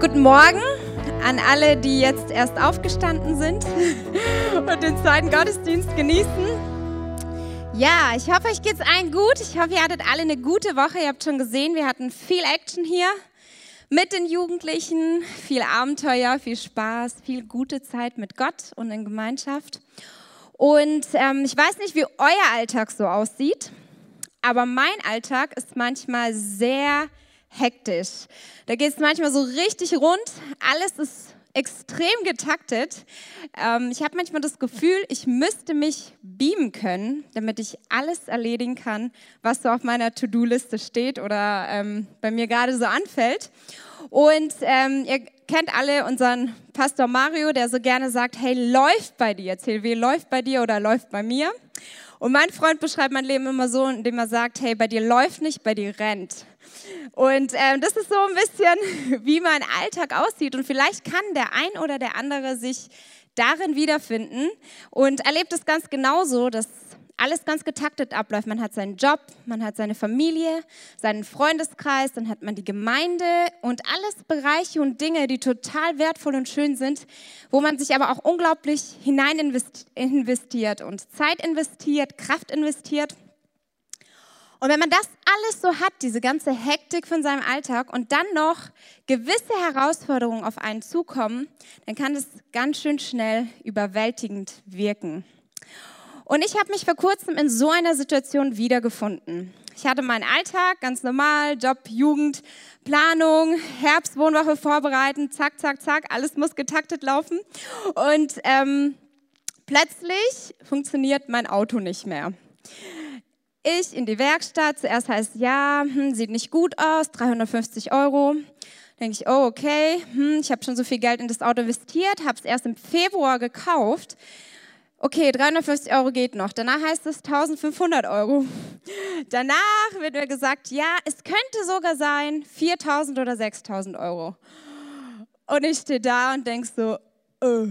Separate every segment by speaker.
Speaker 1: Guten Morgen an alle, die jetzt erst aufgestanden sind und den zweiten Gottesdienst genießen. Ja, ich hoffe, euch geht's allen gut. Ich hoffe, ihr hattet alle eine gute Woche. Ihr habt schon gesehen, wir hatten viel Action hier mit den Jugendlichen, viel Abenteuer, viel Spaß, viel gute Zeit mit Gott und in Gemeinschaft. Und ähm, ich weiß nicht, wie euer Alltag so aussieht, aber mein Alltag ist manchmal sehr hektisch. Da geht es manchmal so richtig rund. Alles ist extrem getaktet. Ähm, ich habe manchmal das Gefühl, ich müsste mich beamen können, damit ich alles erledigen kann, was so auf meiner To-Do-Liste steht oder ähm, bei mir gerade so anfällt. Und ähm, ihr kennt alle unseren Pastor Mario, der so gerne sagt, hey, läuft bei dir, CLW läuft bei dir oder läuft bei mir. Und mein Freund beschreibt mein Leben immer so, indem er sagt, hey, bei dir läuft nicht, bei dir rennt. Und ähm, das ist so ein bisschen, wie mein Alltag aussieht. Und vielleicht kann der ein oder der andere sich darin wiederfinden und erlebt es ganz genauso, dass alles ganz getaktet abläuft. Man hat seinen Job, man hat seine Familie, seinen Freundeskreis, dann hat man die Gemeinde und alles Bereiche und Dinge, die total wertvoll und schön sind, wo man sich aber auch unglaublich hinein investiert und Zeit investiert, Kraft investiert. Und wenn man das alles so hat, diese ganze Hektik von seinem Alltag und dann noch gewisse Herausforderungen auf einen zukommen, dann kann es ganz schön schnell überwältigend wirken. Und ich habe mich vor kurzem in so einer Situation wiedergefunden. Ich hatte meinen Alltag, ganz normal, Job, Jugend, Planung, Herbstwohnwoche vorbereiten, zack, zack, zack, alles muss getaktet laufen. Und ähm, plötzlich funktioniert mein Auto nicht mehr. Ich in die Werkstatt, zuerst heißt ja, hm, sieht nicht gut aus, 350 Euro. Denke ich, oh okay, hm, ich habe schon so viel Geld in das Auto investiert, habe es erst im Februar gekauft. Okay, 350 Euro geht noch. Danach heißt es 1500 Euro. Danach wird mir gesagt, ja, es könnte sogar sein 4000 oder 6000 Euro. Und ich stehe da und denke so, oh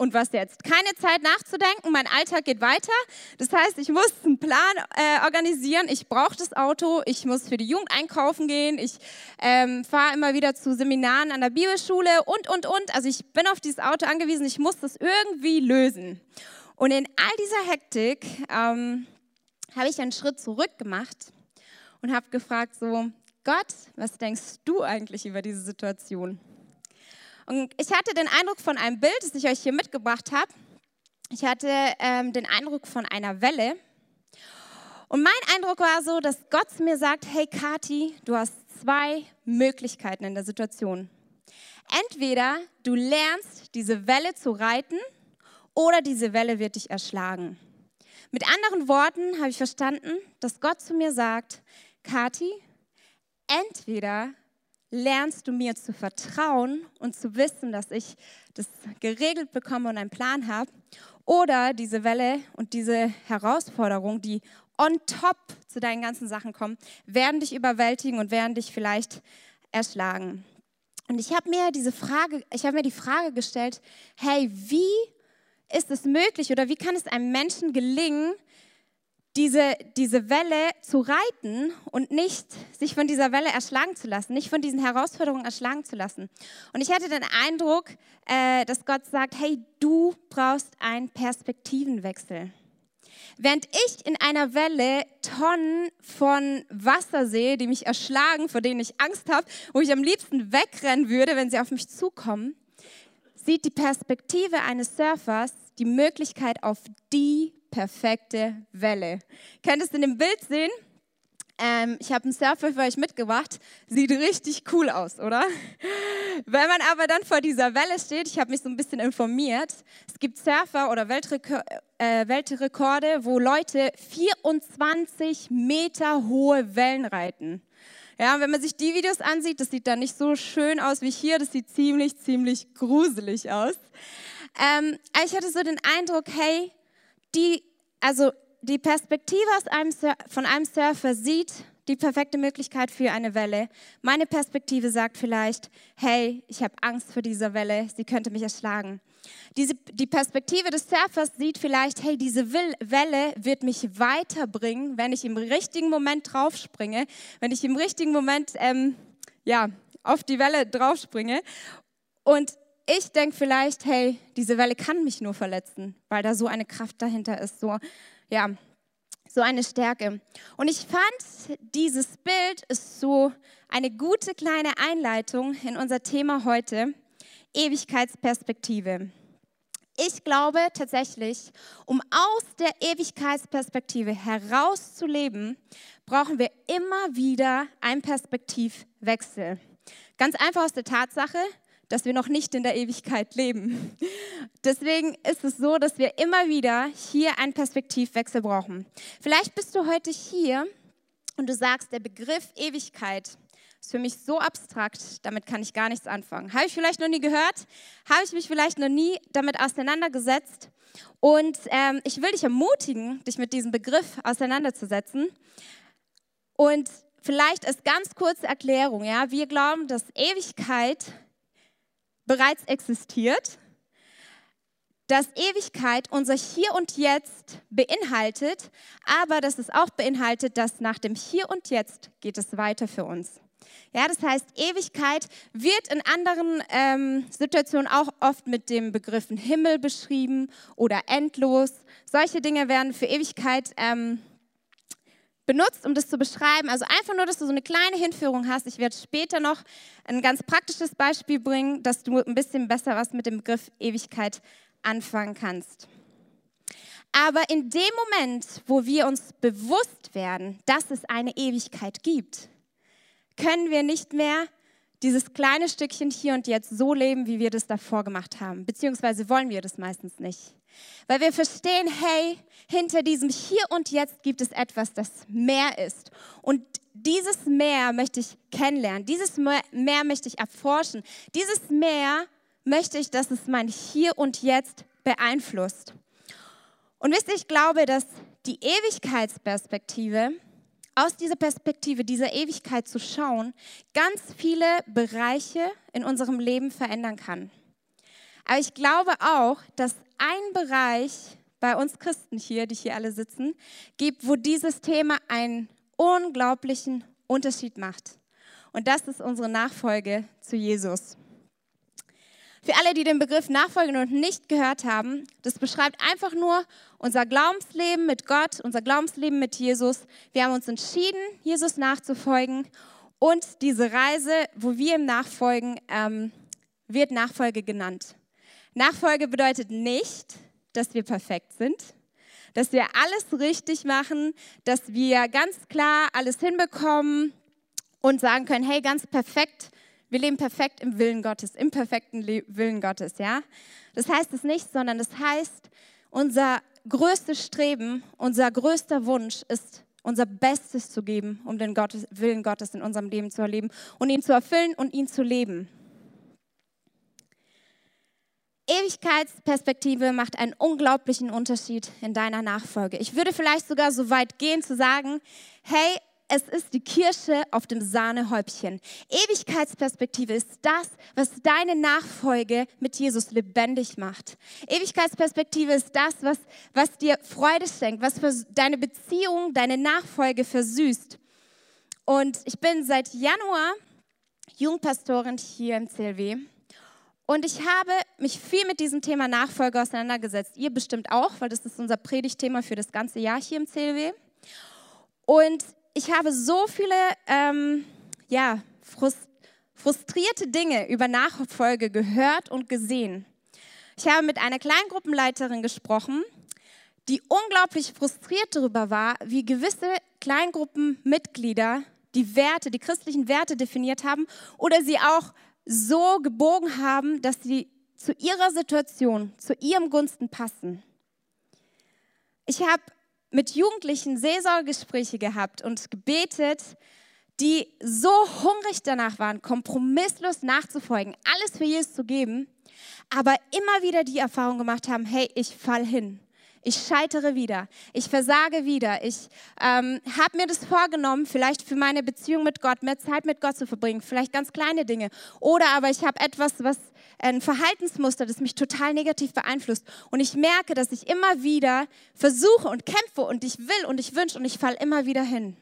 Speaker 1: und was jetzt? Keine Zeit nachzudenken, mein Alltag geht weiter. Das heißt, ich muss einen Plan äh, organisieren. Ich brauche das Auto, ich muss für die Jugend einkaufen gehen, ich ähm, fahre immer wieder zu Seminaren an der Bibelschule und, und, und. Also ich bin auf dieses Auto angewiesen, ich muss das irgendwie lösen. Und in all dieser Hektik ähm, habe ich einen Schritt zurück gemacht und habe gefragt so, Gott, was denkst du eigentlich über diese Situation? Und ich hatte den Eindruck von einem Bild, das ich euch hier mitgebracht habe. Ich hatte ähm, den Eindruck von einer Welle. Und mein Eindruck war so, dass Gott mir sagt, hey Kati, du hast zwei Möglichkeiten in der Situation. Entweder du lernst, diese Welle zu reiten oder diese Welle wird dich erschlagen. Mit anderen Worten habe ich verstanden, dass Gott zu mir sagt, Kati, entweder lernst du mir zu vertrauen und zu wissen, dass ich das geregelt bekomme und einen Plan habe. Oder diese Welle und diese Herausforderung, die on top zu deinen ganzen Sachen kommen, werden dich überwältigen und werden dich vielleicht erschlagen. Und ich habe mir diese Frage, ich habe mir die Frage gestellt, hey, wie ist es möglich oder wie kann es einem Menschen gelingen, diese, diese Welle zu reiten und nicht sich von dieser Welle erschlagen zu lassen, nicht von diesen Herausforderungen erschlagen zu lassen. Und ich hatte den Eindruck, äh, dass Gott sagt, hey, du brauchst einen Perspektivenwechsel. Während ich in einer Welle Tonnen von Wasser sehe, die mich erschlagen, vor denen ich Angst habe, wo ich am liebsten wegrennen würde, wenn sie auf mich zukommen, sieht die Perspektive eines Surfers die Möglichkeit auf die perfekte Welle. Könnt ihr es in dem Bild sehen? Ähm, ich habe einen Surfer für euch mitgebracht. Sieht richtig cool aus, oder? Wenn man aber dann vor dieser Welle steht, ich habe mich so ein bisschen informiert, es gibt Surfer oder Weltrekor äh, Weltrekorde, wo Leute 24 Meter hohe Wellen reiten. Ja, wenn man sich die Videos ansieht, das sieht dann nicht so schön aus wie hier, das sieht ziemlich, ziemlich gruselig aus. Ähm, ich hatte so den Eindruck, hey, die, also die Perspektive einem, von einem Surfer sieht die perfekte Möglichkeit für eine Welle. Meine Perspektive sagt vielleicht, hey, ich habe Angst vor dieser Welle, sie könnte mich erschlagen. Diese, die Perspektive des Surfers sieht vielleicht, hey, diese Welle wird mich weiterbringen, wenn ich im richtigen Moment draufspringe, wenn ich im richtigen Moment ähm, ja, auf die Welle draufspringe. Und ich denke vielleicht, hey, diese Welle kann mich nur verletzen, weil da so eine Kraft dahinter ist, so, ja, so eine Stärke. Und ich fand, dieses Bild ist so eine gute kleine Einleitung in unser Thema heute, Ewigkeitsperspektive. Ich glaube tatsächlich, um aus der Ewigkeitsperspektive herauszuleben, brauchen wir immer wieder einen Perspektivwechsel. Ganz einfach aus der Tatsache, dass wir noch nicht in der Ewigkeit leben. Deswegen ist es so, dass wir immer wieder hier einen Perspektivwechsel brauchen. Vielleicht bist du heute hier und du sagst, der Begriff Ewigkeit ist für mich so abstrakt, damit kann ich gar nichts anfangen. Habe ich vielleicht noch nie gehört? Habe ich mich vielleicht noch nie damit auseinandergesetzt? Und ähm, ich will dich ermutigen, dich mit diesem Begriff auseinanderzusetzen. Und vielleicht als ganz kurze Erklärung, ja, wir glauben, dass Ewigkeit bereits existiert, dass Ewigkeit unser Hier und Jetzt beinhaltet, aber dass es auch beinhaltet, dass nach dem Hier und Jetzt geht es weiter für uns. Ja, das heißt, Ewigkeit wird in anderen ähm, Situationen auch oft mit dem Begriffen Himmel beschrieben oder endlos. Solche Dinge werden für Ewigkeit ähm, benutzt, um das zu beschreiben. Also einfach nur, dass du so eine kleine Hinführung hast. Ich werde später noch ein ganz praktisches Beispiel bringen, dass du ein bisschen besser was mit dem Begriff Ewigkeit anfangen kannst. Aber in dem Moment, wo wir uns bewusst werden, dass es eine Ewigkeit gibt, können wir nicht mehr dieses kleine Stückchen hier und jetzt so leben, wie wir das davor gemacht haben. Beziehungsweise wollen wir das meistens nicht. Weil wir verstehen, hey, hinter diesem Hier und Jetzt gibt es etwas, das mehr ist. Und dieses Meer möchte ich kennenlernen. Dieses Meer möchte ich erforschen. Dieses Meer möchte ich, dass es mein Hier und Jetzt beeinflusst. Und wisst ihr, ich glaube, dass die Ewigkeitsperspektive aus dieser Perspektive, dieser Ewigkeit zu schauen, ganz viele Bereiche in unserem Leben verändern kann. Aber ich glaube auch, dass ein Bereich bei uns Christen hier, die hier alle sitzen, gibt, wo dieses Thema einen unglaublichen Unterschied macht. Und das ist unsere Nachfolge zu Jesus. Für alle, die den Begriff Nachfolge noch nicht gehört haben, das beschreibt einfach nur unser Glaubensleben mit Gott, unser Glaubensleben mit Jesus. Wir haben uns entschieden, Jesus nachzufolgen und diese Reise, wo wir ihm nachfolgen, ähm, wird Nachfolge genannt. Nachfolge bedeutet nicht, dass wir perfekt sind, dass wir alles richtig machen, dass wir ganz klar alles hinbekommen und sagen können, hey, ganz perfekt wir leben perfekt im Willen Gottes, im perfekten Le Willen Gottes, ja? Das heißt es nicht, sondern das heißt, unser größtes Streben, unser größter Wunsch ist, unser Bestes zu geben, um den Gottes, Willen Gottes in unserem Leben zu erleben und ihn zu erfüllen und ihn zu leben. Ewigkeitsperspektive macht einen unglaublichen Unterschied in deiner Nachfolge. Ich würde vielleicht sogar so weit gehen zu sagen, hey, es ist die Kirsche auf dem Sahnehäubchen. Ewigkeitsperspektive ist das, was deine Nachfolge mit Jesus lebendig macht. Ewigkeitsperspektive ist das, was, was dir Freude schenkt, was für deine Beziehung, deine Nachfolge versüßt. Und ich bin seit Januar Jungpastorin hier im CLW. Und ich habe mich viel mit diesem Thema Nachfolge auseinandergesetzt. Ihr bestimmt auch, weil das ist unser Predigtthema für das ganze Jahr hier im CLW. Und ich habe so viele ähm, ja, frustrierte Dinge über Nachfolge gehört und gesehen. Ich habe mit einer Kleingruppenleiterin gesprochen, die unglaublich frustriert darüber war, wie gewisse Kleingruppenmitglieder die Werte, die christlichen Werte definiert haben oder sie auch so gebogen haben, dass sie zu ihrer Situation, zu ihrem Gunsten passen. Ich habe mit Jugendlichen Seelsorgegespräche gehabt und gebetet, die so hungrig danach waren, kompromisslos nachzufolgen, alles für Jesus zu geben, aber immer wieder die Erfahrung gemacht haben, hey, ich fall hin. Ich scheitere wieder, ich versage wieder. Ich ähm, habe mir das vorgenommen, vielleicht für meine Beziehung mit Gott, mehr Zeit mit Gott zu verbringen, vielleicht ganz kleine Dinge. Oder aber ich habe etwas, was ein Verhaltensmuster, das mich total negativ beeinflusst. Und ich merke, dass ich immer wieder versuche und kämpfe und ich will und ich wünsche und ich falle immer wieder hin.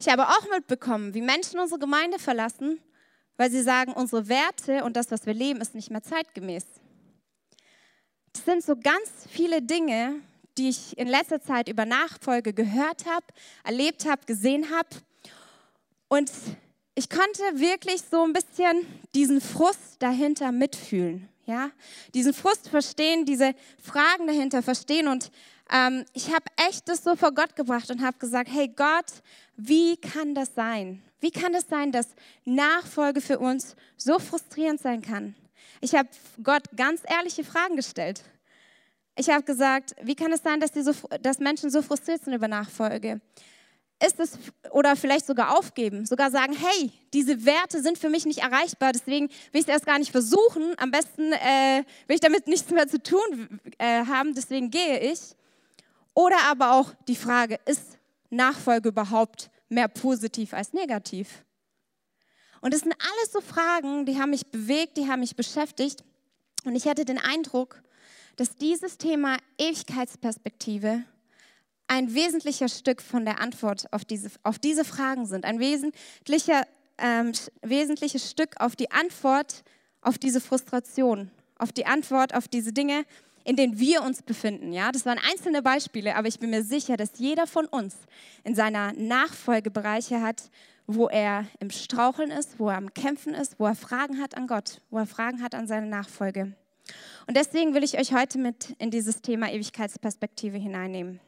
Speaker 1: Ich habe auch mitbekommen, wie Menschen unsere Gemeinde verlassen, weil sie sagen, unsere Werte und das, was wir leben, ist nicht mehr zeitgemäß. Das sind so ganz viele Dinge, die ich in letzter Zeit über Nachfolge gehört habe, erlebt habe, gesehen habe. Und ich konnte wirklich so ein bisschen diesen Frust dahinter mitfühlen. Ja, diesen Frust verstehen, diese Fragen dahinter verstehen. Und ähm, ich habe echt das so vor Gott gebracht und habe gesagt, hey Gott, wie kann das sein? Wie kann es sein, dass Nachfolge für uns so frustrierend sein kann? Ich habe Gott ganz ehrliche Fragen gestellt. Ich habe gesagt, wie kann es sein, dass, so, dass Menschen so frustriert sind über Nachfolge? Ist es oder vielleicht sogar aufgeben, sogar sagen, hey, diese Werte sind für mich nicht erreichbar, deswegen will ich es erst gar nicht versuchen. Am besten äh, will ich damit nichts mehr zu tun äh, haben, deswegen gehe ich. Oder aber auch die Frage, ist Nachfolge überhaupt mehr positiv als negativ? Und das sind alles so Fragen, die haben mich bewegt, die haben mich beschäftigt. Und ich hatte den Eindruck, dass dieses Thema Ewigkeitsperspektive ein wesentlicher Stück von der Antwort auf diese, auf diese Fragen sind. Ein wesentlicher, ähm, wesentliches Stück auf die Antwort auf diese Frustration, auf die Antwort auf diese Dinge, in denen wir uns befinden. Ja, das waren einzelne Beispiele, aber ich bin mir sicher, dass jeder von uns in seiner Nachfolge Bereiche hat, wo er im Straucheln ist, wo er am Kämpfen ist, wo er Fragen hat an Gott, wo er Fragen hat an seine Nachfolge. Und deswegen will ich euch heute mit in dieses Thema Ewigkeitsperspektive hineinnehmen.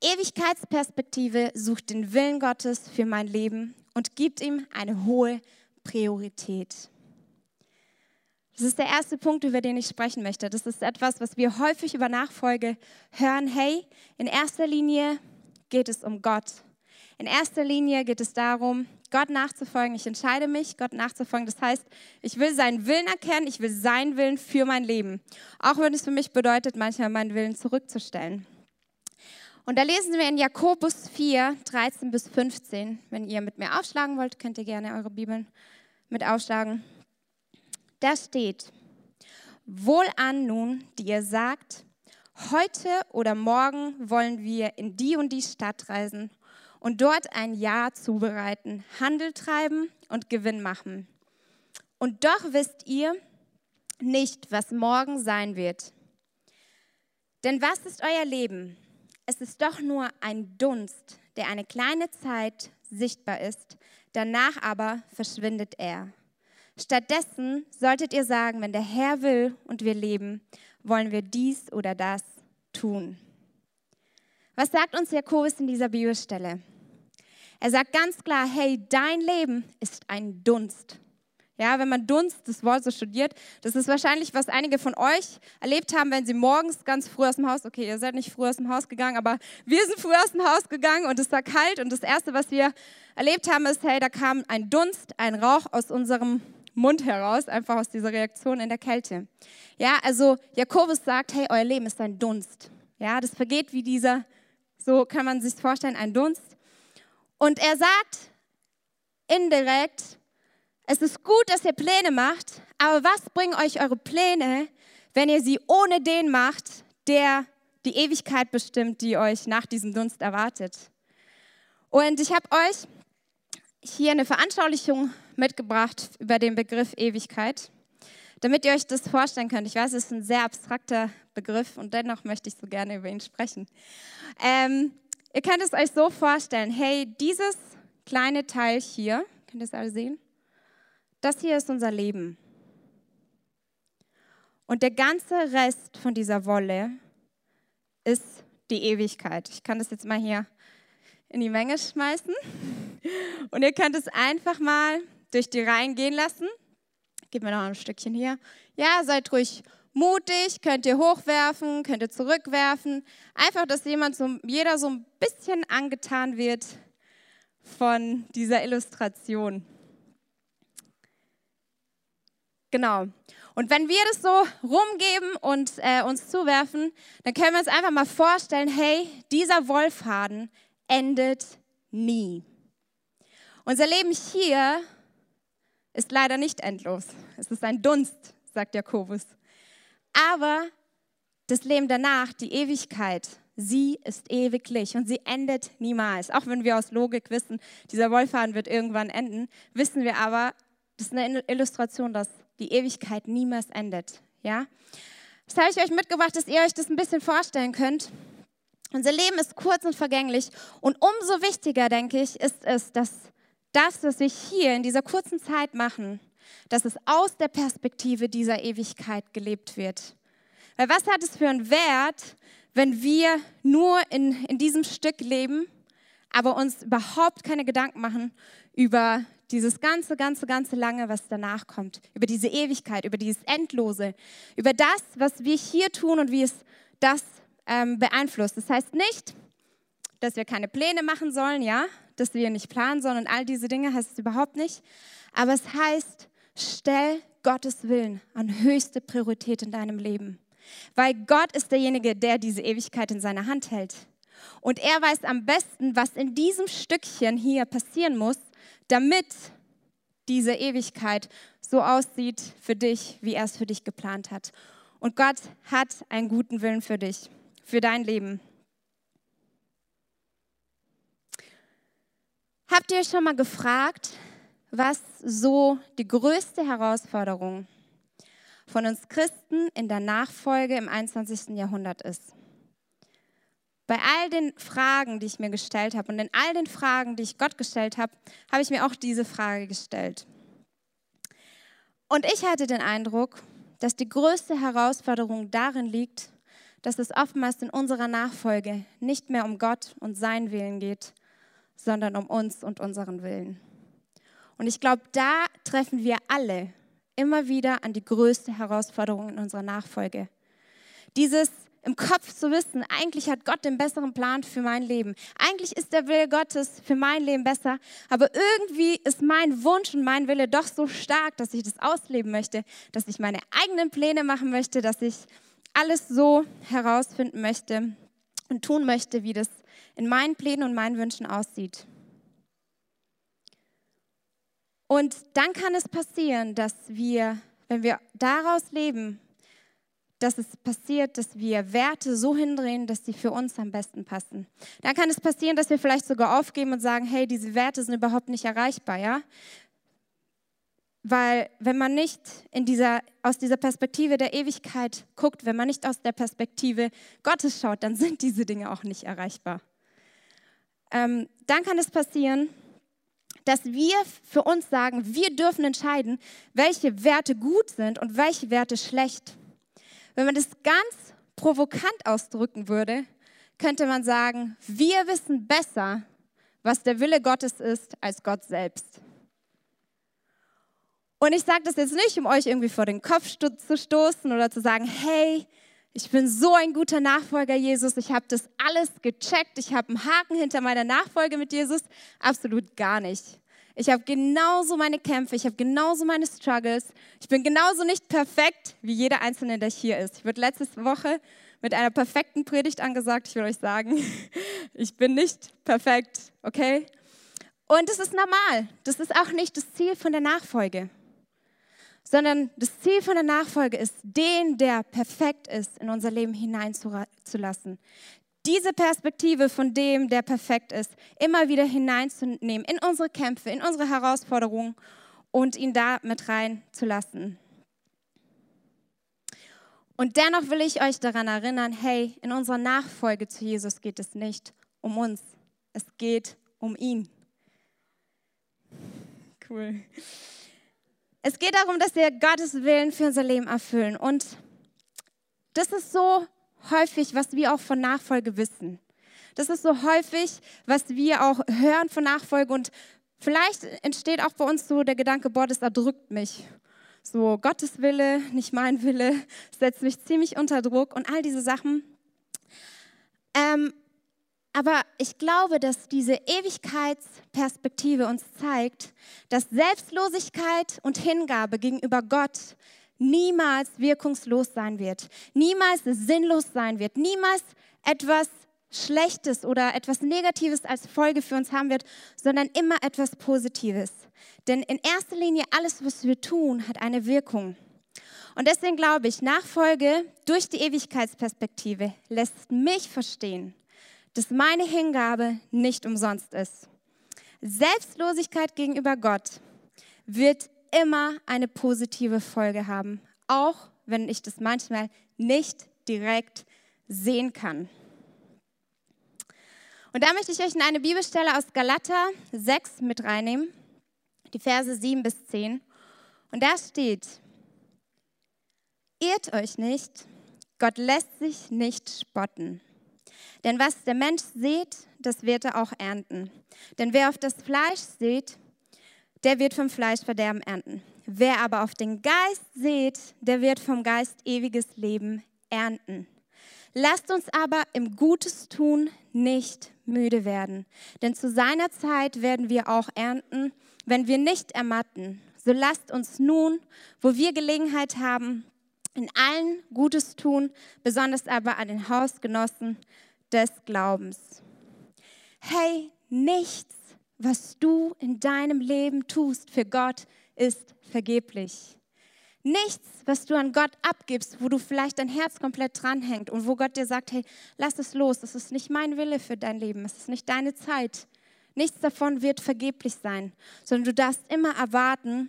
Speaker 1: Ewigkeitsperspektive sucht den Willen Gottes für mein Leben und gibt ihm eine hohe Priorität. Das ist der erste Punkt, über den ich sprechen möchte. Das ist etwas, was wir häufig über Nachfolge hören. Hey, in erster Linie geht es um Gott. In erster Linie geht es darum, Gott nachzufolgen. Ich entscheide mich, Gott nachzufolgen. Das heißt, ich will seinen Willen erkennen, ich will seinen Willen für mein Leben. Auch wenn es für mich bedeutet, manchmal meinen Willen zurückzustellen. Und da lesen wir in Jakobus 4, 13 bis 15. Wenn ihr mit mir aufschlagen wollt, könnt ihr gerne eure Bibeln mit aufschlagen. Da steht, Wohlan nun, die ihr sagt, heute oder morgen wollen wir in die und die Stadt reisen und dort ein Jahr zubereiten, Handel treiben und Gewinn machen. Und doch wisst ihr nicht, was morgen sein wird. Denn was ist euer Leben? Es ist doch nur ein Dunst, der eine kleine Zeit sichtbar ist, danach aber verschwindet er. Stattdessen solltet ihr sagen, wenn der Herr will und wir leben, wollen wir dies oder das tun. Was sagt uns Jakobus in dieser Bibelstelle? Er sagt ganz klar, hey, dein Leben ist ein Dunst. Ja, wenn man Dunst, das Wort so studiert, das ist wahrscheinlich, was einige von euch erlebt haben, wenn sie morgens ganz früh aus dem Haus, okay, ihr seid nicht früh aus dem Haus gegangen, aber wir sind früh aus dem Haus gegangen und es war kalt und das Erste, was wir erlebt haben, ist, hey, da kam ein Dunst, ein Rauch aus unserem Mund heraus, einfach aus dieser Reaktion in der Kälte. Ja, also Jakobus sagt, hey, euer Leben ist ein Dunst. Ja, das vergeht wie dieser, so kann man sich vorstellen, ein Dunst. Und er sagt indirekt, es ist gut, dass ihr Pläne macht, aber was bringen euch eure Pläne, wenn ihr sie ohne den macht, der die Ewigkeit bestimmt, die euch nach diesem Dunst erwartet? Und ich habe euch hier eine Veranschaulichung mitgebracht über den Begriff Ewigkeit, damit ihr euch das vorstellen könnt. Ich weiß, es ist ein sehr abstrakter Begriff und dennoch möchte ich so gerne über ihn sprechen. Ähm, ihr könnt es euch so vorstellen, hey, dieses kleine Teil hier, könnt ihr es alle sehen? Das hier ist unser Leben. Und der ganze Rest von dieser Wolle ist die Ewigkeit. Ich kann das jetzt mal hier in die Menge schmeißen. Und ihr könnt es einfach mal durch die Reihen gehen lassen. Gib mir noch ein Stückchen hier. Ja, seid ruhig mutig, könnt ihr hochwerfen, könnt ihr zurückwerfen. Einfach, dass jemand so, jeder so ein bisschen angetan wird von dieser Illustration. Genau. Und wenn wir das so rumgeben und äh, uns zuwerfen, dann können wir uns einfach mal vorstellen, hey, dieser Wollfaden endet nie. Unser Leben hier ist leider nicht endlos. Es ist ein Dunst, sagt Jakobus. Aber das Leben danach, die Ewigkeit, sie ist ewiglich und sie endet niemals. Auch wenn wir aus Logik wissen, dieser Wohlfaden wird irgendwann enden, wissen wir aber, das ist eine Illustration, dass die Ewigkeit niemals endet. Ja? Das habe ich euch mitgebracht, dass ihr euch das ein bisschen vorstellen könnt. Unser Leben ist kurz und vergänglich und umso wichtiger, denke ich, ist es, dass das, was wir hier in dieser kurzen Zeit machen, dass es aus der Perspektive dieser Ewigkeit gelebt wird. Weil was hat es für einen Wert, wenn wir nur in, in diesem Stück leben, aber uns überhaupt keine Gedanken machen über dieses ganze, ganze, ganze lange, was danach kommt, über diese Ewigkeit, über dieses Endlose, über das, was wir hier tun und wie es das ähm, beeinflusst. Das heißt nicht, dass wir keine Pläne machen sollen, ja, dass wir nicht planen sollen und all diese Dinge heißt es überhaupt nicht. Aber es heißt, stell Gottes Willen an höchste Priorität in deinem Leben. Weil Gott ist derjenige, der diese Ewigkeit in seiner Hand hält. Und er weiß am besten, was in diesem Stückchen hier passieren muss, damit diese Ewigkeit so aussieht für dich, wie er es für dich geplant hat. Und Gott hat einen guten Willen für dich, für dein Leben. Habt ihr schon mal gefragt, was so die größte Herausforderung von uns Christen in der Nachfolge im 21. Jahrhundert ist? Bei all den Fragen, die ich mir gestellt habe und in all den Fragen, die ich Gott gestellt habe, habe ich mir auch diese Frage gestellt. Und ich hatte den Eindruck, dass die größte Herausforderung darin liegt, dass es oftmals in unserer Nachfolge nicht mehr um Gott und sein Willen geht, sondern um uns und unseren Willen. Und ich glaube, da treffen wir alle immer wieder an die größte Herausforderung in unserer Nachfolge. Dieses im Kopf zu wissen, eigentlich hat Gott den besseren Plan für mein Leben. Eigentlich ist der Wille Gottes für mein Leben besser, aber irgendwie ist mein Wunsch und mein Wille doch so stark, dass ich das ausleben möchte, dass ich meine eigenen Pläne machen möchte, dass ich alles so herausfinden möchte und tun möchte, wie das in meinen Plänen und meinen Wünschen aussieht. Und dann kann es passieren, dass wir, wenn wir daraus leben, dass es passiert, dass wir Werte so hindrehen, dass sie für uns am besten passen. Dann kann es passieren, dass wir vielleicht sogar aufgeben und sagen, hey, diese Werte sind überhaupt nicht erreichbar, ja? Weil wenn man nicht in dieser, aus dieser Perspektive der Ewigkeit guckt, wenn man nicht aus der Perspektive Gottes schaut, dann sind diese Dinge auch nicht erreichbar. Ähm, dann kann es passieren, dass wir für uns sagen, wir dürfen entscheiden, welche Werte gut sind und welche Werte schlecht. Wenn man das ganz provokant ausdrücken würde, könnte man sagen, wir wissen besser, was der Wille Gottes ist, als Gott selbst. Und ich sage das jetzt nicht, um euch irgendwie vor den Kopf zu stoßen oder zu sagen, hey, ich bin so ein guter Nachfolger Jesus, ich habe das alles gecheckt, ich habe einen Haken hinter meiner Nachfolge mit Jesus. Absolut gar nicht. Ich habe genauso meine Kämpfe, ich habe genauso meine Struggles. Ich bin genauso nicht perfekt wie jeder Einzelne, der hier ist. Ich wurde letzte Woche mit einer perfekten Predigt angesagt. Ich will euch sagen, ich bin nicht perfekt, okay? Und das ist normal. Das ist auch nicht das Ziel von der Nachfolge. Sondern das Ziel von der Nachfolge ist, den, der perfekt ist, in unser Leben hineinzulassen diese Perspektive von dem, der perfekt ist, immer wieder hineinzunehmen in unsere Kämpfe, in unsere Herausforderungen und ihn da mit reinzulassen. Und dennoch will ich euch daran erinnern, hey, in unserer Nachfolge zu Jesus geht es nicht um uns, es geht um ihn. Cool. Es geht darum, dass wir Gottes Willen für unser Leben erfüllen. Und das ist so häufig, was wir auch von Nachfolge wissen. Das ist so häufig, was wir auch hören von Nachfolge und vielleicht entsteht auch bei uns so der Gedanke, boah, das erdrückt mich. So Gottes Wille, nicht mein Wille, setzt mich ziemlich unter Druck und all diese Sachen. Ähm, aber ich glaube, dass diese Ewigkeitsperspektive uns zeigt, dass Selbstlosigkeit und Hingabe gegenüber Gott niemals wirkungslos sein wird, niemals sinnlos sein wird, niemals etwas Schlechtes oder etwas Negatives als Folge für uns haben wird, sondern immer etwas Positives. Denn in erster Linie alles, was wir tun, hat eine Wirkung. Und deswegen glaube ich, Nachfolge durch die Ewigkeitsperspektive lässt mich verstehen, dass meine Hingabe nicht umsonst ist. Selbstlosigkeit gegenüber Gott wird immer eine positive Folge haben, auch wenn ich das manchmal nicht direkt sehen kann. Und da möchte ich euch in eine Bibelstelle aus Galater 6 mit reinnehmen, die Verse 7 bis 10. Und da steht, irrt euch nicht, Gott lässt sich nicht spotten. Denn was der Mensch sieht, das wird er auch ernten. Denn wer auf das Fleisch sieht, der wird vom Fleisch Verderben ernten. Wer aber auf den Geist sieht, der wird vom Geist ewiges Leben ernten. Lasst uns aber im Gutes tun nicht müde werden, denn zu seiner Zeit werden wir auch ernten, wenn wir nicht ermatten. So lasst uns nun, wo wir Gelegenheit haben, in allen Gutes tun, besonders aber an den Hausgenossen des Glaubens. Hey, nichts, was du in deinem Leben tust für Gott, ist vergeblich. Nichts, was du an Gott abgibst, wo du vielleicht dein Herz komplett dranhängt und wo Gott dir sagt, hey, lass es los, das ist nicht mein Wille für dein Leben, es ist nicht deine Zeit. Nichts davon wird vergeblich sein, sondern du darfst immer erwarten,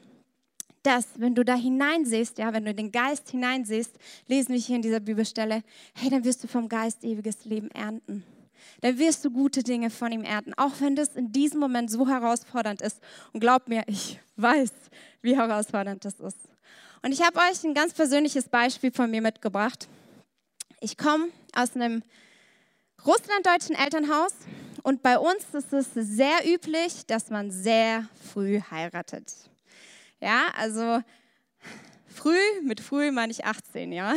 Speaker 1: dass, wenn du da hineinsiehst, ja, wenn du den Geist hineinsiehst, lesen wir hier in dieser Bibelstelle, hey, dann wirst du vom Geist ewiges Leben ernten. Dann wirst du gute Dinge von ihm ernten, auch wenn das in diesem Moment so herausfordernd ist. Und glaub mir, ich weiß, wie herausfordernd das ist. Und ich habe euch ein ganz persönliches Beispiel von mir mitgebracht. Ich komme aus einem russlanddeutschen Elternhaus und bei uns ist es sehr üblich, dass man sehr früh heiratet. Ja, also früh, mit früh meine ich 18, ja.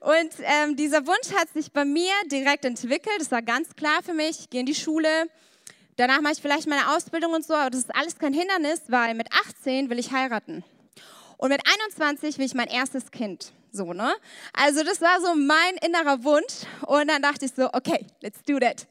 Speaker 1: Und ähm, dieser Wunsch hat sich bei mir direkt entwickelt. Das war ganz klar für mich. Ich gehe in die Schule. Danach mache ich vielleicht meine Ausbildung und so, aber das ist alles kein Hindernis, weil mit 18 will ich heiraten. Und mit 21 will ich mein erstes Kind. So, ne? Also das war so mein innerer Wunsch. Und dann dachte ich so, okay, let's do that.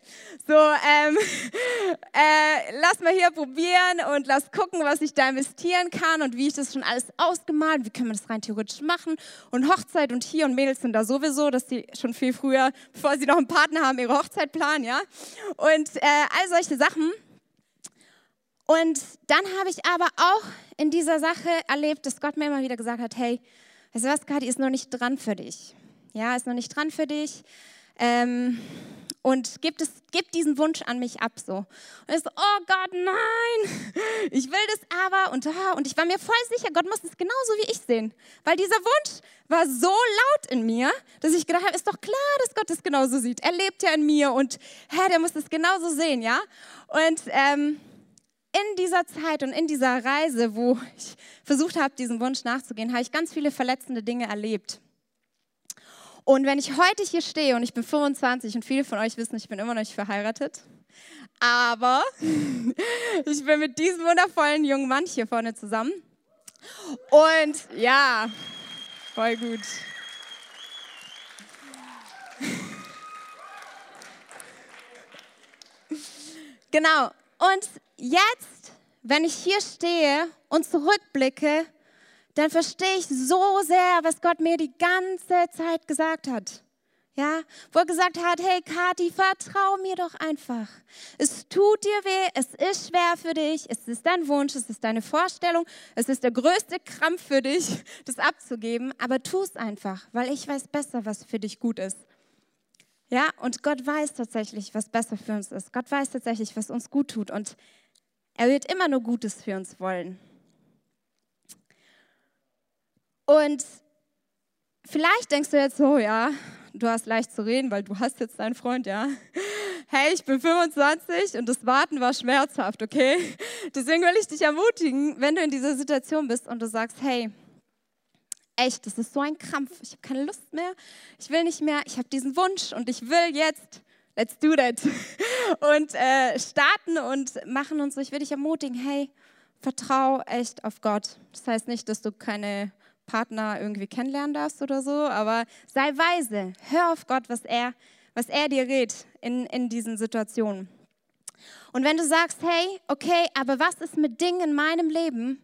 Speaker 1: So, ähm, äh, lass mal hier probieren und lass gucken, was ich da investieren kann und wie ich das schon alles ausgemalt, wie können wir das rein theoretisch machen. Und Hochzeit und hier und Mädels sind da sowieso, dass die schon viel früher, bevor sie noch einen Partner haben, ihre Hochzeit planen, ja. Und äh, all solche Sachen. Und dann habe ich aber auch in dieser Sache erlebt, dass Gott mir immer wieder gesagt hat, hey, weißt du was, Kathi, ist noch nicht dran für dich. Ja, ist noch nicht dran für dich. Ähm, und gibt, es, gibt diesen Wunsch an mich ab so. Und ich so, oh Gott, nein, ich will das aber. Und, und ich war mir voll sicher, Gott muss es genauso wie ich sehen. Weil dieser Wunsch war so laut in mir, dass ich gedacht habe, ist doch klar, dass Gott es genauso sieht. Er lebt ja in mir und Herr, der muss es genauso sehen, ja. Und ähm, in dieser Zeit und in dieser Reise, wo ich versucht habe, diesem Wunsch nachzugehen, habe ich ganz viele verletzende Dinge erlebt. Und wenn ich heute hier stehe und ich bin 25 und viele von euch wissen, ich bin immer noch nicht verheiratet, aber ich bin mit diesem wundervollen jungen Mann hier vorne zusammen. Und ja, voll gut. Genau. Und jetzt, wenn ich hier stehe und zurückblicke, dann verstehe ich so sehr, was Gott mir die ganze Zeit gesagt hat. Ja, wo er gesagt hat, hey Kathi, vertrau mir doch einfach. Es tut dir weh, es ist schwer für dich, es ist dein Wunsch, es ist deine Vorstellung, es ist der größte Krampf für dich, das abzugeben, aber tu es einfach, weil ich weiß besser, was für dich gut ist. Ja, und Gott weiß tatsächlich, was besser für uns ist. Gott weiß tatsächlich, was uns gut tut und er wird immer nur Gutes für uns wollen. Und vielleicht denkst du jetzt so, ja, du hast leicht zu reden, weil du hast jetzt deinen Freund, ja. Hey, ich bin 25 und das Warten war schmerzhaft, okay? Deswegen will ich dich ermutigen, wenn du in dieser Situation bist und du sagst, hey, echt, das ist so ein Krampf, ich habe keine Lust mehr, ich will nicht mehr, ich habe diesen Wunsch und ich will jetzt let's do that. Und äh, starten und machen uns so. Ich will dich ermutigen, hey, vertrau echt auf Gott. Das heißt nicht, dass du keine Partner irgendwie kennenlernen darfst oder so, aber sei weise. Hör auf Gott, was er, was er dir rät in, in diesen Situationen. Und wenn du sagst, hey, okay, aber was ist mit Dingen in meinem Leben,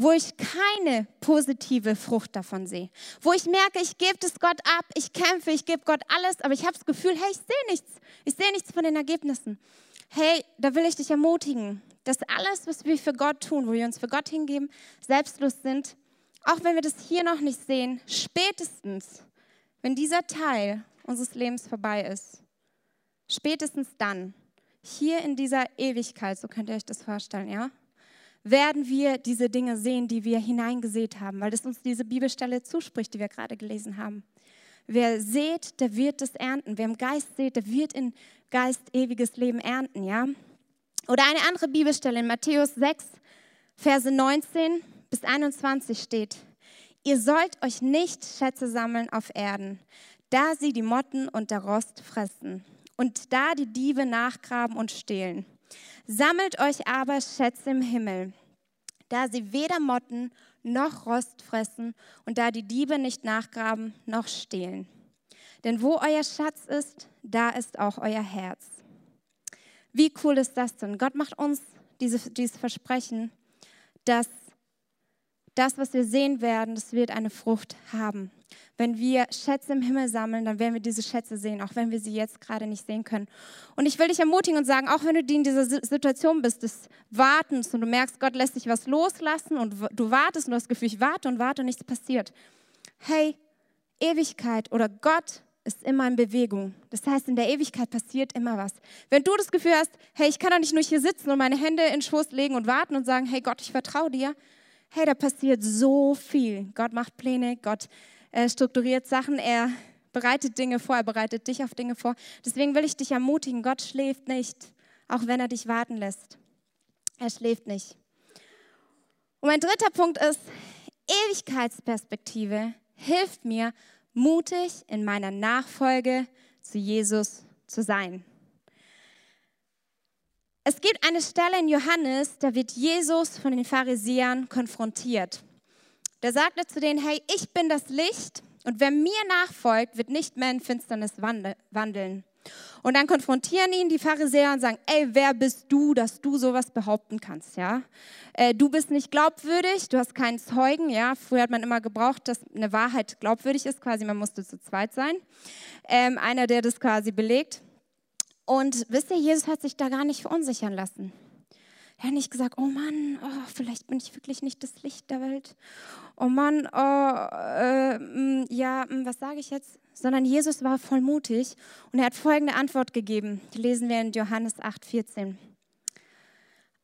Speaker 1: wo ich keine positive Frucht davon sehe. Wo ich merke, ich gebe es Gott ab, ich kämpfe, ich gebe Gott alles, aber ich habe das Gefühl, hey, ich sehe nichts. Ich sehe nichts von den Ergebnissen. Hey, da will ich dich ermutigen, dass alles, was wir für Gott tun, wo wir uns für Gott hingeben, selbstlos sind, auch wenn wir das hier noch nicht sehen, spätestens, wenn dieser Teil unseres Lebens vorbei ist, spätestens dann, hier in dieser Ewigkeit, so könnt ihr euch das vorstellen, ja, werden wir diese Dinge sehen, die wir hineingesät haben, weil das uns diese Bibelstelle zuspricht, die wir gerade gelesen haben. Wer sät, der wird das ernten. Wer im Geist sät, der wird in Geist ewiges Leben ernten, ja? Oder eine andere Bibelstelle in Matthäus 6, Verse 19 bis 21 steht: Ihr sollt euch nicht Schätze sammeln auf Erden, da sie die Motten und der Rost fressen und da die Diebe nachgraben und stehlen. Sammelt euch aber Schätze im Himmel, da sie weder Motten noch Rost fressen und da die Diebe nicht nachgraben noch stehlen. Denn wo euer Schatz ist, da ist auch euer Herz. Wie cool ist das denn? Gott macht uns diese, dieses Versprechen, dass das, was wir sehen werden, das wird eine Frucht haben. Wenn wir Schätze im Himmel sammeln, dann werden wir diese Schätze sehen, auch wenn wir sie jetzt gerade nicht sehen können. Und ich will dich ermutigen und sagen, auch wenn du in dieser Situation bist, des Wartens und du merkst, Gott lässt dich was loslassen und du wartest und du hast das Gefühl, ich warte und warte und nichts passiert. Hey, Ewigkeit oder Gott ist immer in Bewegung. Das heißt, in der Ewigkeit passiert immer was. Wenn du das Gefühl hast, hey, ich kann doch nicht nur hier sitzen und meine Hände in den Schoß legen und warten und sagen, hey Gott, ich vertraue dir. Hey, da passiert so viel. Gott macht Pläne, Gott er strukturiert Sachen, er bereitet Dinge vor, er bereitet dich auf Dinge vor. Deswegen will ich dich ermutigen, Gott schläft nicht, auch wenn er dich warten lässt. Er schläft nicht. Und mein dritter Punkt ist, Ewigkeitsperspektive hilft mir, mutig in meiner Nachfolge zu Jesus zu sein. Es gibt eine Stelle in Johannes, da wird Jesus von den Pharisäern konfrontiert. Der sagte zu denen, hey, ich bin das Licht und wer mir nachfolgt, wird nicht mehr in Finsternis wandeln. Und dann konfrontieren ihn die Pharisäer und sagen, ey, wer bist du, dass du sowas behaupten kannst, ja? Äh, du bist nicht glaubwürdig, du hast keinen Zeugen, ja? Früher hat man immer gebraucht, dass eine Wahrheit glaubwürdig ist, quasi man musste zu zweit sein. Ähm, einer, der das quasi belegt. Und wisst ihr, Jesus hat sich da gar nicht verunsichern lassen. Er hat nicht gesagt, oh Mann, oh, vielleicht bin ich wirklich nicht das Licht der Welt. Oh Mann, oh, äh, ja, mm, was sage ich jetzt? Sondern Jesus war voll mutig und er hat folgende Antwort gegeben. Die lesen wir in Johannes 8, 14.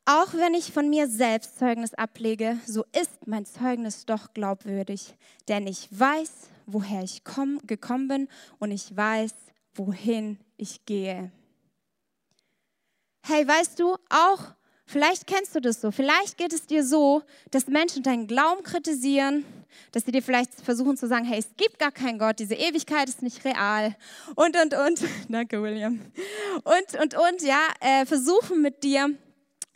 Speaker 1: Auch wenn ich von mir selbst Zeugnis ablege, so ist mein Zeugnis doch glaubwürdig, denn ich weiß, woher ich komm, gekommen bin und ich weiß, wohin ich gehe. Hey, weißt du, auch Vielleicht kennst du das so. Vielleicht geht es dir so, dass Menschen deinen Glauben kritisieren, dass sie dir vielleicht versuchen zu sagen, hey, es gibt gar keinen Gott, diese Ewigkeit ist nicht real und, und, und. Danke, William. Und, und, und, ja, äh, versuchen mit dir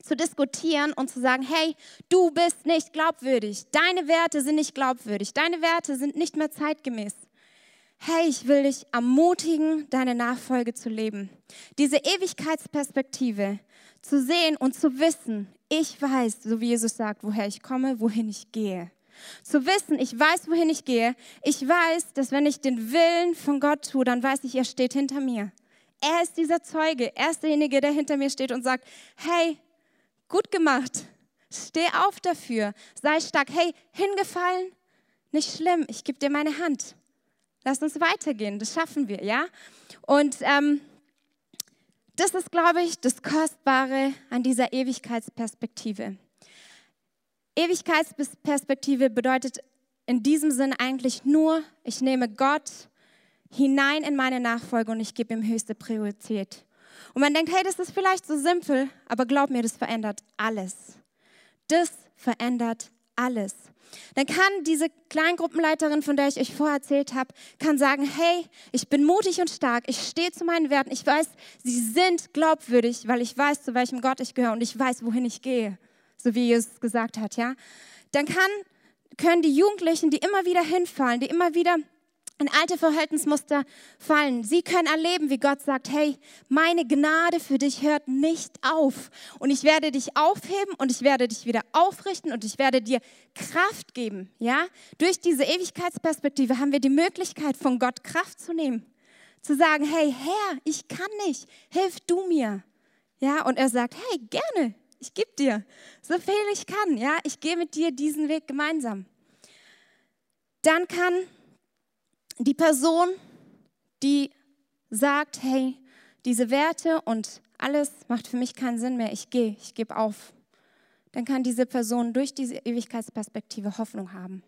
Speaker 1: zu diskutieren und zu sagen, hey, du bist nicht glaubwürdig, deine Werte sind nicht glaubwürdig, deine Werte sind nicht mehr zeitgemäß. Hey, ich will dich ermutigen, deine Nachfolge zu leben. Diese Ewigkeitsperspektive, zu sehen und zu wissen, ich weiß, so wie Jesus sagt, woher ich komme, wohin ich gehe. Zu wissen, ich weiß, wohin ich gehe. Ich weiß, dass wenn ich den Willen von Gott tue, dann weiß ich, er steht hinter mir. Er ist dieser Zeuge. Er ist derjenige, der hinter mir steht und sagt, hey, gut gemacht. Steh auf dafür. Sei stark. Hey, hingefallen? Nicht schlimm. Ich gebe dir meine Hand. Lass uns weitergehen. Das schaffen wir, ja? Und ähm, das ist, glaube ich, das Kostbare an dieser Ewigkeitsperspektive. Ewigkeitsperspektive bedeutet in diesem Sinn eigentlich nur, ich nehme Gott hinein in meine Nachfolge und ich gebe ihm höchste Priorität. Und man denkt, hey, das ist vielleicht so simpel, aber glaub mir, das verändert alles. Das verändert alles dann kann diese Kleingruppenleiterin, von der ich euch vorher erzählt habe, kann sagen, hey, ich bin mutig und stark, ich stehe zu meinen Werten, ich weiß, sie sind glaubwürdig, weil ich weiß, zu welchem Gott ich gehöre und ich weiß, wohin ich gehe, so wie Jesus gesagt hat, ja. Dann kann, können die Jugendlichen, die immer wieder hinfallen, die immer wieder in alte Verhaltensmuster fallen. Sie können erleben, wie Gott sagt, hey, meine Gnade für dich hört nicht auf. Und ich werde dich aufheben und ich werde dich wieder aufrichten und ich werde dir Kraft geben. Ja? Durch diese Ewigkeitsperspektive haben wir die Möglichkeit, von Gott Kraft zu nehmen. Zu sagen, hey, Herr, ich kann nicht, hilf du mir. Ja? Und er sagt, hey, gerne, ich gebe dir, so viel ich kann. Ja? Ich gehe mit dir diesen Weg gemeinsam. Dann kann die Person, die sagt, hey, diese Werte und alles macht für mich keinen Sinn mehr, ich gehe, ich gebe auf, dann kann diese Person durch diese Ewigkeitsperspektive Hoffnung haben.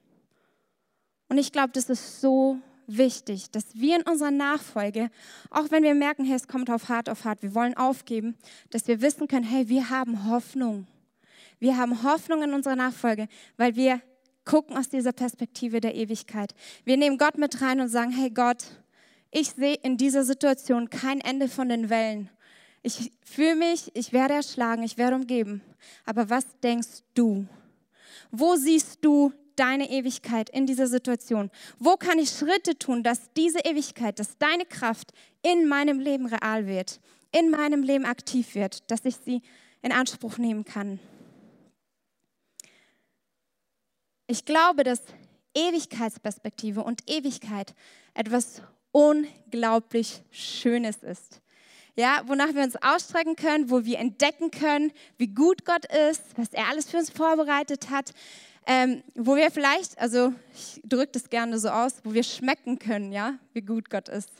Speaker 1: Und ich glaube, das ist so wichtig, dass wir in unserer Nachfolge, auch wenn wir merken, hey, es kommt auf hart auf hart, wir wollen aufgeben, dass wir wissen können, hey, wir haben Hoffnung. Wir haben Hoffnung in unserer Nachfolge, weil wir gucken aus dieser Perspektive der Ewigkeit. Wir nehmen Gott mit rein und sagen, hey Gott, ich sehe in dieser Situation kein Ende von den Wellen. Ich fühle mich, ich werde erschlagen, ich werde umgeben. Aber was denkst du? Wo siehst du deine Ewigkeit in dieser Situation? Wo kann ich Schritte tun, dass diese Ewigkeit, dass deine Kraft in meinem Leben real wird, in meinem Leben aktiv wird, dass ich sie in Anspruch nehmen kann? Ich glaube, dass Ewigkeitsperspektive und Ewigkeit etwas unglaublich Schönes ist. Ja, wonach wir uns ausstrecken können, wo wir entdecken können, wie gut Gott ist, was er alles für uns vorbereitet hat, ähm, wo wir vielleicht, also ich drücke das gerne so aus, wo wir schmecken können, ja, wie gut Gott ist.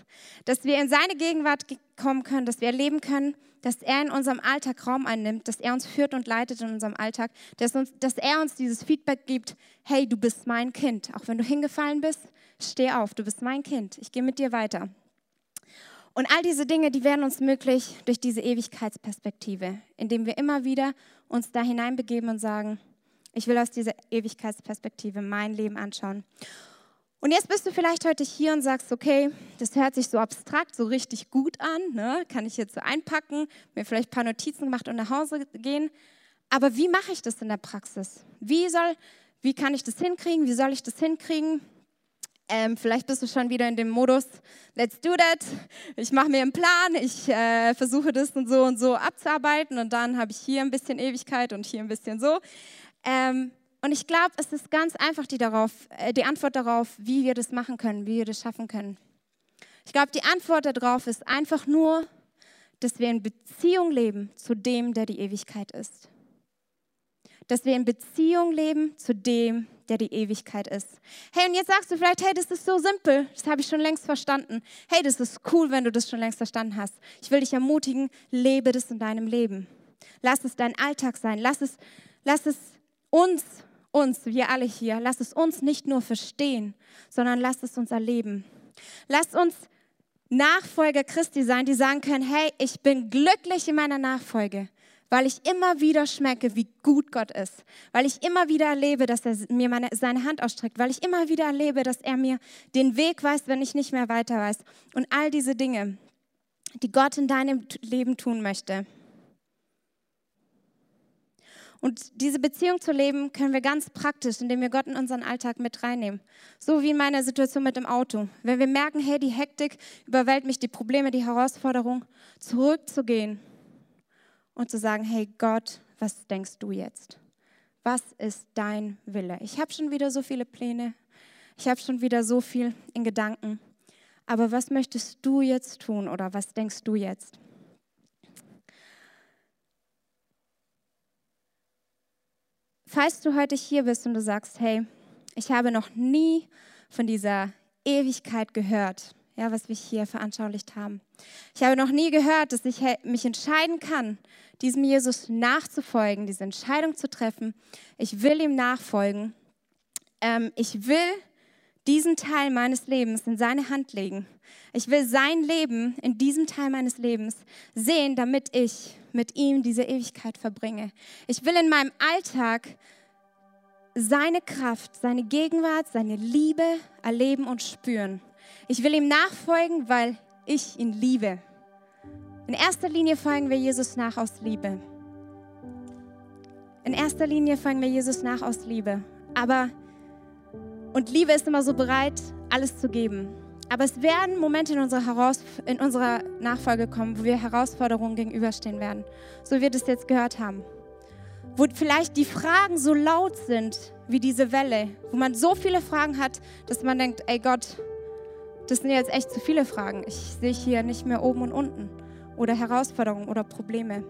Speaker 1: Dass wir in seine Gegenwart kommen können, dass wir erleben können, dass er in unserem Alltag Raum einnimmt, dass er uns führt und leitet in unserem Alltag, dass, uns, dass er uns dieses Feedback gibt, hey, du bist mein Kind. Auch wenn du hingefallen bist, steh auf, du bist mein Kind. Ich gehe mit dir weiter. Und all diese Dinge, die werden uns möglich durch diese Ewigkeitsperspektive, indem wir immer wieder uns da hineinbegeben und sagen, ich will aus dieser Ewigkeitsperspektive mein Leben anschauen. Und jetzt bist du vielleicht heute hier und sagst, okay, das hört sich so abstrakt, so richtig gut an, ne? kann ich jetzt so einpacken, mir vielleicht ein paar Notizen gemacht und nach Hause gehen. Aber wie mache ich das in der Praxis? Wie, soll, wie kann ich das hinkriegen? Wie soll ich das hinkriegen? Ähm, vielleicht bist du schon wieder in dem Modus, let's do that. Ich mache mir einen Plan, ich äh, versuche das und so und so abzuarbeiten und dann habe ich hier ein bisschen Ewigkeit und hier ein bisschen so. Ähm, und ich glaube, es ist ganz einfach die, darauf, äh, die Antwort darauf, wie wir das machen können, wie wir das schaffen können. Ich glaube, die Antwort darauf ist einfach nur, dass wir in Beziehung leben zu dem, der die Ewigkeit ist. Dass wir in Beziehung leben zu dem, der die Ewigkeit ist. Hey, und jetzt sagst du vielleicht, hey, das ist so simpel, das habe ich schon längst verstanden. Hey, das ist cool, wenn du das schon längst verstanden hast. Ich will dich ermutigen, lebe das in deinem Leben. Lass es dein Alltag sein. Lass es, lass es uns uns, wir alle hier, lass es uns nicht nur verstehen, sondern lass es uns erleben. Lass uns Nachfolger Christi sein, die sagen können, hey, ich bin glücklich in meiner Nachfolge, weil ich immer wieder schmecke, wie gut Gott ist, weil ich immer wieder erlebe, dass er mir meine, seine Hand ausstreckt, weil ich immer wieder erlebe, dass er mir den Weg weist, wenn ich nicht mehr weiter weiß. Und all diese Dinge, die Gott in deinem Leben tun möchte. Und diese Beziehung zu leben können wir ganz praktisch, indem wir Gott in unseren Alltag mit reinnehmen. So wie in meiner Situation mit dem Auto. Wenn wir merken, hey, die Hektik überwältigt mich, die Probleme, die Herausforderung, zurückzugehen und zu sagen, hey Gott, was denkst du jetzt? Was ist dein Wille? Ich habe schon wieder so viele Pläne. Ich habe schon wieder so viel in Gedanken. Aber was möchtest du jetzt tun oder was denkst du jetzt? Falls du heute hier bist und du sagst, hey, ich habe noch nie von dieser Ewigkeit gehört, ja, was wir hier veranschaulicht haben. Ich habe noch nie gehört, dass ich mich entscheiden kann, diesem Jesus nachzufolgen, diese Entscheidung zu treffen. Ich will ihm nachfolgen. Ähm, ich will diesen Teil meines Lebens in seine Hand legen. Ich will sein Leben in diesem Teil meines Lebens sehen, damit ich mit ihm diese Ewigkeit verbringe. Ich will in meinem Alltag seine Kraft, seine Gegenwart, seine Liebe erleben und spüren. Ich will ihm nachfolgen, weil ich ihn liebe. In erster Linie folgen wir Jesus nach aus Liebe. In erster Linie folgen wir Jesus nach aus Liebe. Aber, und Liebe ist immer so bereit, alles zu geben. Aber es werden Momente in unserer, Heraus in unserer Nachfolge kommen, wo wir Herausforderungen gegenüberstehen werden, so wie wir das jetzt gehört haben. Wo vielleicht die Fragen so laut sind wie diese Welle, wo man so viele Fragen hat, dass man denkt, ey Gott, das sind jetzt echt zu viele Fragen. Ich sehe hier nicht mehr oben und unten oder Herausforderungen oder Probleme.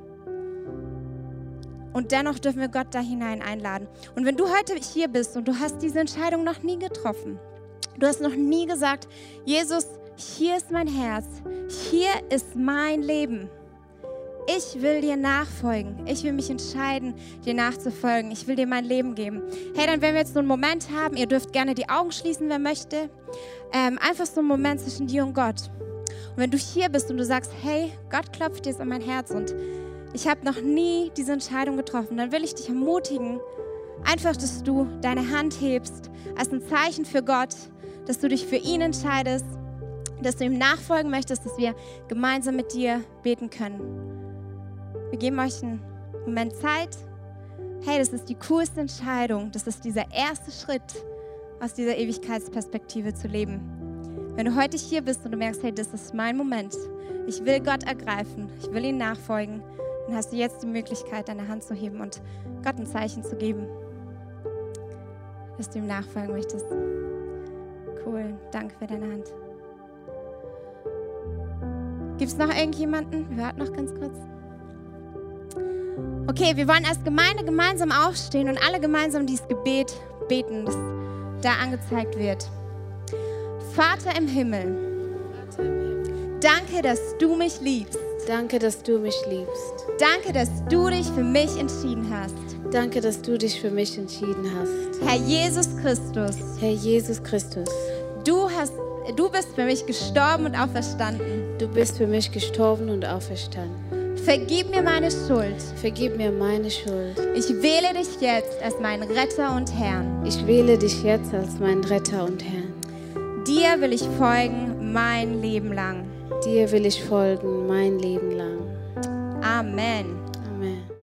Speaker 1: Und dennoch dürfen wir Gott da hinein einladen. Und wenn du heute hier bist und du hast diese Entscheidung noch nie getroffen, du hast noch nie gesagt, Jesus, hier ist mein Herz, hier ist mein Leben. Ich will dir nachfolgen. Ich will mich entscheiden, dir nachzufolgen. Ich will dir mein Leben geben. Hey, dann werden wir jetzt so einen Moment haben. Ihr dürft gerne die Augen schließen, wer möchte. Ähm, einfach so einen Moment zwischen dir und Gott. Und wenn du hier bist und du sagst, hey, Gott klopft jetzt an mein Herz und ich habe noch nie diese Entscheidung getroffen, dann will ich dich ermutigen, einfach, dass du deine Hand hebst als ein Zeichen für Gott, dass du dich für ihn entscheidest, dass du ihm nachfolgen möchtest, dass wir gemeinsam mit dir beten können. Wir geben euch einen Moment Zeit. Hey, das ist die coolste Entscheidung. Das ist dieser erste Schritt aus dieser Ewigkeitsperspektive zu leben. Wenn du heute hier bist und du merkst, hey, das ist mein Moment. Ich will Gott ergreifen. Ich will ihm nachfolgen dann hast du jetzt die Möglichkeit, deine Hand zu heben und Gott ein Zeichen zu geben, dass du ihm nachfolgen möchtest. Cool, danke für deine Hand. Gibt es noch irgendjemanden? Warten noch ganz kurz. Okay, wir wollen als Gemeinde gemeinsam aufstehen und alle gemeinsam dieses Gebet beten, das da angezeigt wird. Vater im Himmel, danke, dass du mich liebst.
Speaker 2: Danke, dass du mich liebst.
Speaker 1: Danke, dass du dich für mich entschieden hast.
Speaker 2: Danke, dass du dich für mich entschieden hast.
Speaker 1: Herr Jesus Christus.
Speaker 2: Herr Jesus Christus.
Speaker 1: Du hast du bist für mich gestorben und auferstanden.
Speaker 2: Du bist für mich gestorben und auferstanden.
Speaker 1: Vergib mir meine Schuld.
Speaker 2: Vergib mir meine Schuld.
Speaker 1: Ich wähle dich jetzt als meinen Retter und Herrn.
Speaker 2: Ich wähle dich jetzt als meinen Retter und Herrn.
Speaker 1: Dir will ich folgen mein Leben lang.
Speaker 2: Dir will ich folgen mein Leben lang.
Speaker 1: Amen.